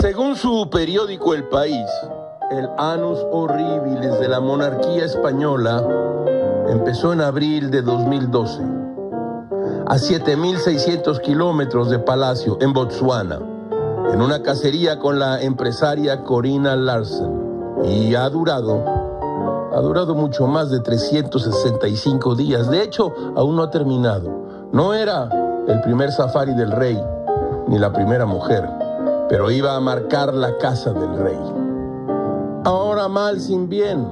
Según su periódico El País, el Anus Horribilis de la monarquía española empezó en abril de 2012, a 7.600 kilómetros de Palacio, en Botswana, en una cacería con la empresaria Corina Larsen. Y ha durado, ha durado mucho más de 365 días. De hecho, aún no ha terminado. No era el primer safari del rey, ni la primera mujer, pero iba a marcar la casa del rey. Ahora mal sin bien.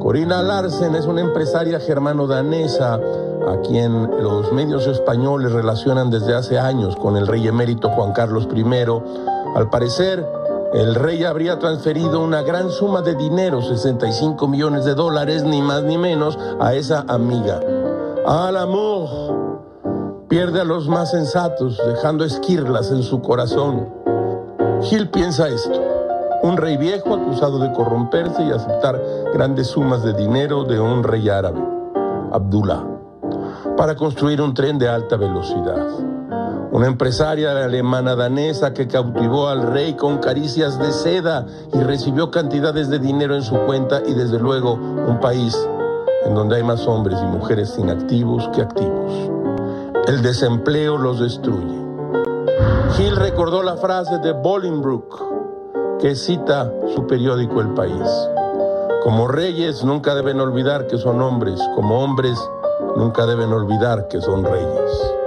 Corina Larsen es una empresaria germano-danesa a quien los medios españoles relacionan desde hace años con el rey emérito Juan Carlos I. Al parecer, el rey habría transferido una gran suma de dinero, 65 millones de dólares, ni más ni menos, a esa amiga. Al amor pierde a los más sensatos, dejando esquirlas en su corazón. Gil piensa esto. Un rey viejo acusado de corromperse y aceptar grandes sumas de dinero de un rey árabe, Abdullah, para construir un tren de alta velocidad. Una empresaria alemana danesa que cautivó al rey con caricias de seda y recibió cantidades de dinero en su cuenta y desde luego un país en donde hay más hombres y mujeres inactivos que activos. El desempleo los destruye. Gil recordó la frase de Bolingbroke que cita su periódico El País. Como reyes nunca deben olvidar que son hombres, como hombres nunca deben olvidar que son reyes.